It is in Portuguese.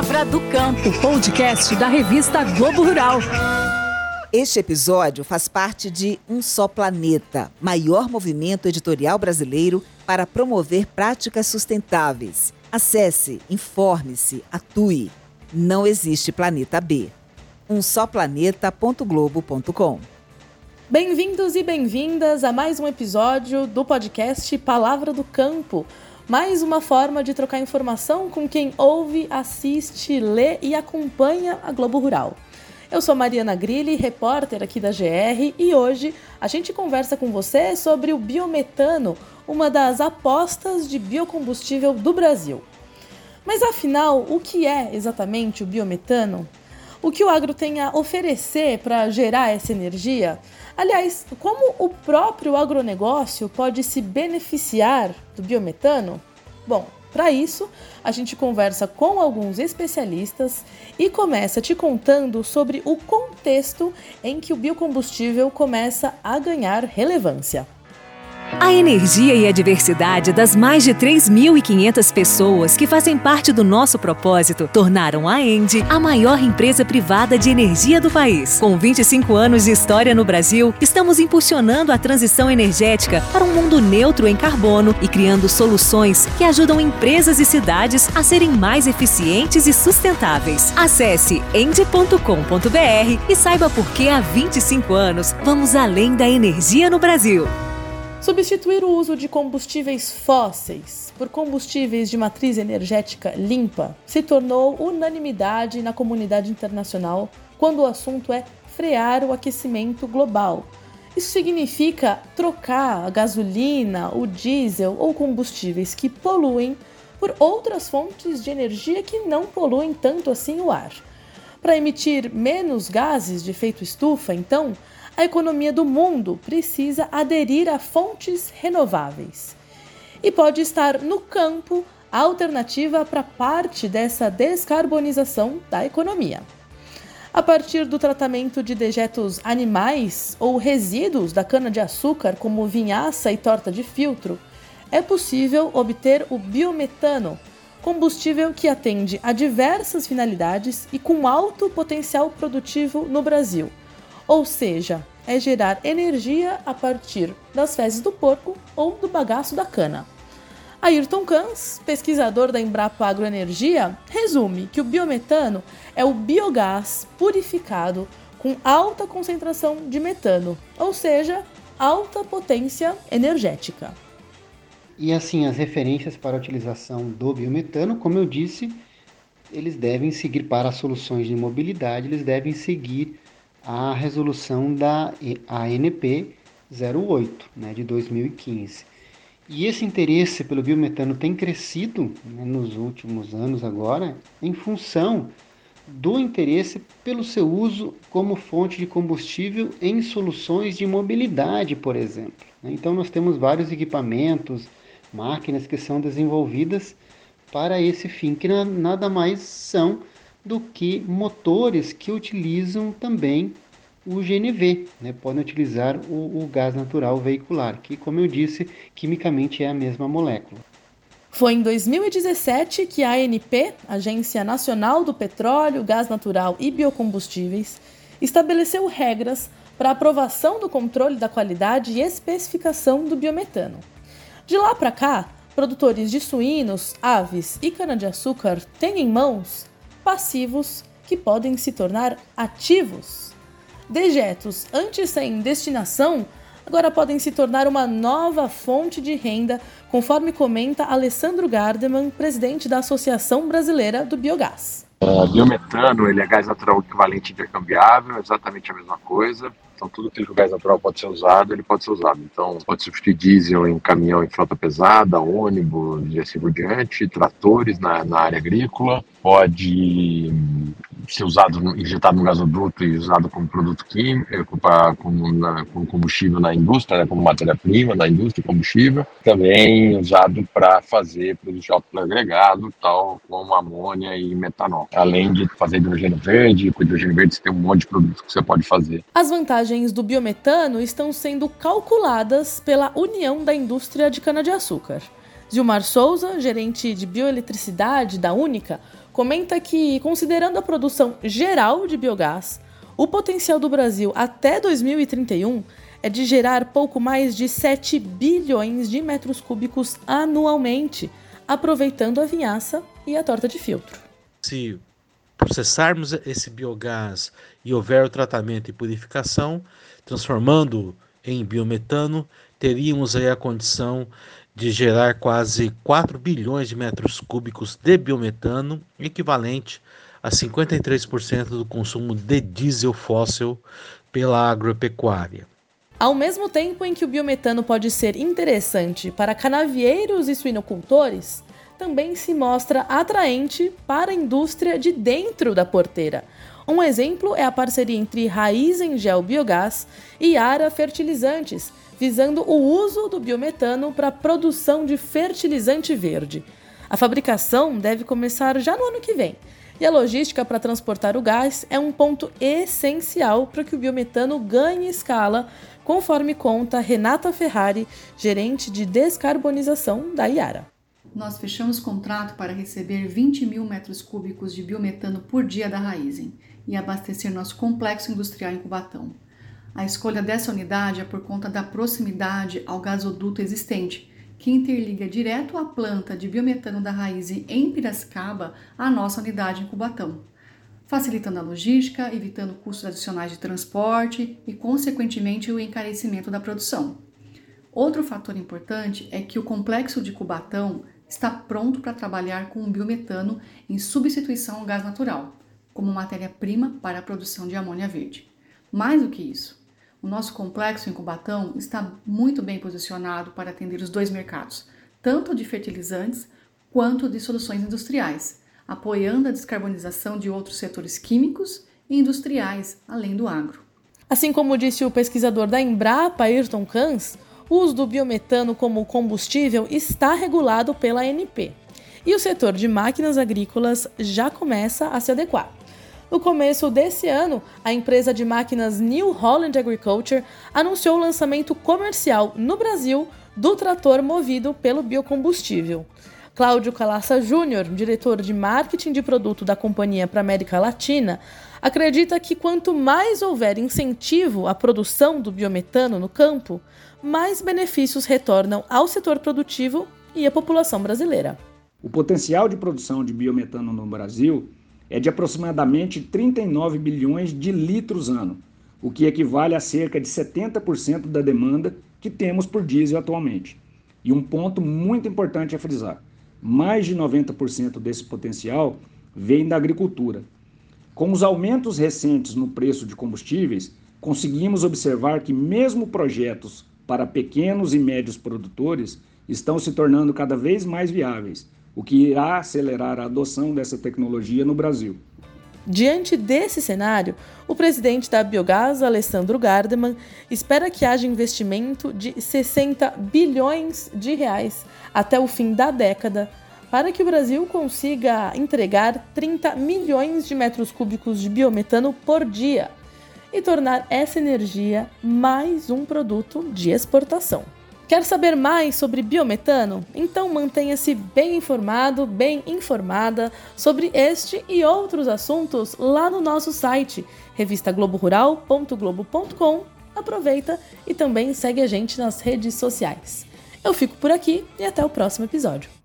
Palavra do Campo, podcast da revista Globo Rural. Este episódio faz parte de Um Só Planeta, maior movimento editorial brasileiro para promover práticas sustentáveis. Acesse, informe-se, atue. Não existe planeta B. umsoplaneta.globo.com Bem-vindos e bem-vindas a mais um episódio do podcast Palavra do Campo. Mais uma forma de trocar informação com quem ouve, assiste, lê e acompanha a Globo Rural. Eu sou Mariana Grilli, repórter aqui da GR, e hoje a gente conversa com você sobre o biometano, uma das apostas de biocombustível do Brasil. Mas afinal, o que é exatamente o biometano? O que o agro tem a oferecer para gerar essa energia? Aliás, como o próprio agronegócio pode se beneficiar do biometano? Bom, para isso, a gente conversa com alguns especialistas e começa te contando sobre o contexto em que o biocombustível começa a ganhar relevância. A energia e a diversidade das mais de 3.500 pessoas que fazem parte do nosso propósito tornaram a Endi a maior empresa privada de energia do país. Com 25 anos de história no Brasil, estamos impulsionando a transição energética para um mundo neutro em carbono e criando soluções que ajudam empresas e cidades a serem mais eficientes e sustentáveis. Acesse endi.com.br e saiba por que há 25 anos vamos além da energia no Brasil. Substituir o uso de combustíveis fósseis por combustíveis de matriz energética limpa se tornou unanimidade na comunidade internacional quando o assunto é frear o aquecimento global. Isso significa trocar a gasolina, o diesel ou combustíveis que poluem por outras fontes de energia que não poluem tanto assim o ar. Para emitir menos gases de efeito estufa, então, a economia do mundo precisa aderir a fontes renováveis. E pode estar no campo a alternativa para parte dessa descarbonização da economia. A partir do tratamento de dejetos animais ou resíduos da cana-de-açúcar, como vinhaça e torta de filtro, é possível obter o biometano, combustível que atende a diversas finalidades e com alto potencial produtivo no Brasil, ou seja, é gerar energia a partir das fezes do porco ou do bagaço da cana. Ayrton Kans, pesquisador da Embrapa Agroenergia, resume que o biometano é o biogás purificado com alta concentração de metano, ou seja, alta potência energética. E assim, as referências para a utilização do biometano, como eu disse, eles devem seguir para soluções de mobilidade, eles devem seguir a resolução da ANP 08, né, de 2015. E esse interesse pelo biometano tem crescido né, nos últimos anos agora em função do interesse pelo seu uso como fonte de combustível em soluções de mobilidade, por exemplo. Né. Então nós temos vários equipamentos, máquinas que são desenvolvidas para esse fim, que nada mais são do que motores que utilizam também o GNV, né? podem utilizar o, o gás natural veicular, que, como eu disse, quimicamente é a mesma molécula. Foi em 2017 que a ANP, Agência Nacional do Petróleo, Gás Natural e Biocombustíveis, estabeleceu regras para aprovação do controle da qualidade e especificação do biometano. De lá para cá, produtores de suínos, aves e cana-de-açúcar têm em mãos passivos que podem se tornar ativos. Dejetos antes sem destinação agora podem se tornar uma nova fonte de renda, conforme comenta Alessandro Gardeman, presidente da Associação Brasileira do Biogás. O biometano ele é gás natural equivalente intercambiável, exatamente a mesma coisa. Então, tudo que o gás natural pode ser usado, ele pode ser usado. Então, pode substituir diesel em caminhão em frota pesada, ônibus e assim por diante, tratores na, na área agrícola, pode ser usado, injetado no gasoduto e usado como produto químico, eh, como, na, como combustível na indústria, né, como matéria-prima na indústria, combustível, também usado para fazer produtos de alto agregado, tal como amônia e metanol. Além de fazer hidrogênio verde, com hidrogênio verde você tem um monte de produtos que você pode fazer. As vantagens do biometano estão sendo calculadas pela União da Indústria de Cana-de-Açúcar. Gilmar Souza, gerente de bioeletricidade da Única, comenta que, considerando a produção geral de biogás, o potencial do Brasil até 2031 é de gerar pouco mais de 7 bilhões de metros cúbicos anualmente, aproveitando a vinhaça e a torta de filtro. Se processarmos esse biogás e houver o tratamento e purificação, transformando em biometano, teríamos aí a condição de gerar quase 4 bilhões de metros cúbicos de biometano, equivalente a 53% do consumo de diesel fóssil pela agropecuária. Ao mesmo tempo em que o biometano pode ser interessante para canavieiros e suinocultores, também se mostra atraente para a indústria de dentro da porteira. Um exemplo é a parceria entre Raiz em Gel Biogás e Ara Fertilizantes, visando o uso do biometano para a produção de fertilizante verde. A fabricação deve começar já no ano que vem. E a logística para transportar o gás é um ponto essencial para que o biometano ganhe escala, conforme conta Renata Ferrari, gerente de descarbonização da Iara. Nós fechamos contrato para receber 20 mil metros cúbicos de biometano por dia da Raizen e abastecer nosso complexo industrial em Cubatão. A escolha dessa unidade é por conta da proximidade ao gasoduto existente, que interliga direto a planta de biometano da raiz em Piracicaba à nossa unidade em Cubatão, facilitando a logística, evitando custos adicionais de transporte e, consequentemente, o encarecimento da produção. Outro fator importante é que o complexo de Cubatão está pronto para trabalhar com o biometano em substituição ao gás natural, como matéria-prima para a produção de amônia verde. Mais do que isso, o nosso complexo em Cubatão está muito bem posicionado para atender os dois mercados, tanto de fertilizantes quanto de soluções industriais, apoiando a descarbonização de outros setores químicos e industriais, além do agro. Assim como disse o pesquisador da Embrapa, Ayrton Kans, o uso do biometano como combustível está regulado pela ANP. E o setor de máquinas agrícolas já começa a se adequar. No começo desse ano, a empresa de máquinas New Holland Agriculture anunciou o lançamento comercial no Brasil do trator movido pelo biocombustível. Cláudio Calassa Júnior, diretor de marketing de produto da companhia para América Latina, acredita que quanto mais houver incentivo à produção do biometano no campo, mais benefícios retornam ao setor produtivo e à população brasileira. O potencial de produção de biometano no Brasil é de aproximadamente 39 bilhões de litros ano, o que equivale a cerca de 70% da demanda que temos por diesel atualmente. E um ponto muito importante a frisar: mais de 90% desse potencial vem da agricultura. Com os aumentos recentes no preço de combustíveis, conseguimos observar que, mesmo projetos para pequenos e médios produtores estão se tornando cada vez mais viáveis o que irá acelerar a adoção dessa tecnologia no Brasil. Diante desse cenário, o presidente da Biogás, Alessandro Gardeman, espera que haja investimento de 60 bilhões de reais até o fim da década para que o Brasil consiga entregar 30 milhões de metros cúbicos de biometano por dia e tornar essa energia mais um produto de exportação. Quer saber mais sobre biometano? Então mantenha-se bem informado, bem informada sobre este e outros assuntos lá no nosso site, revistagloborural.globo.com. Aproveita e também segue a gente nas redes sociais. Eu fico por aqui e até o próximo episódio.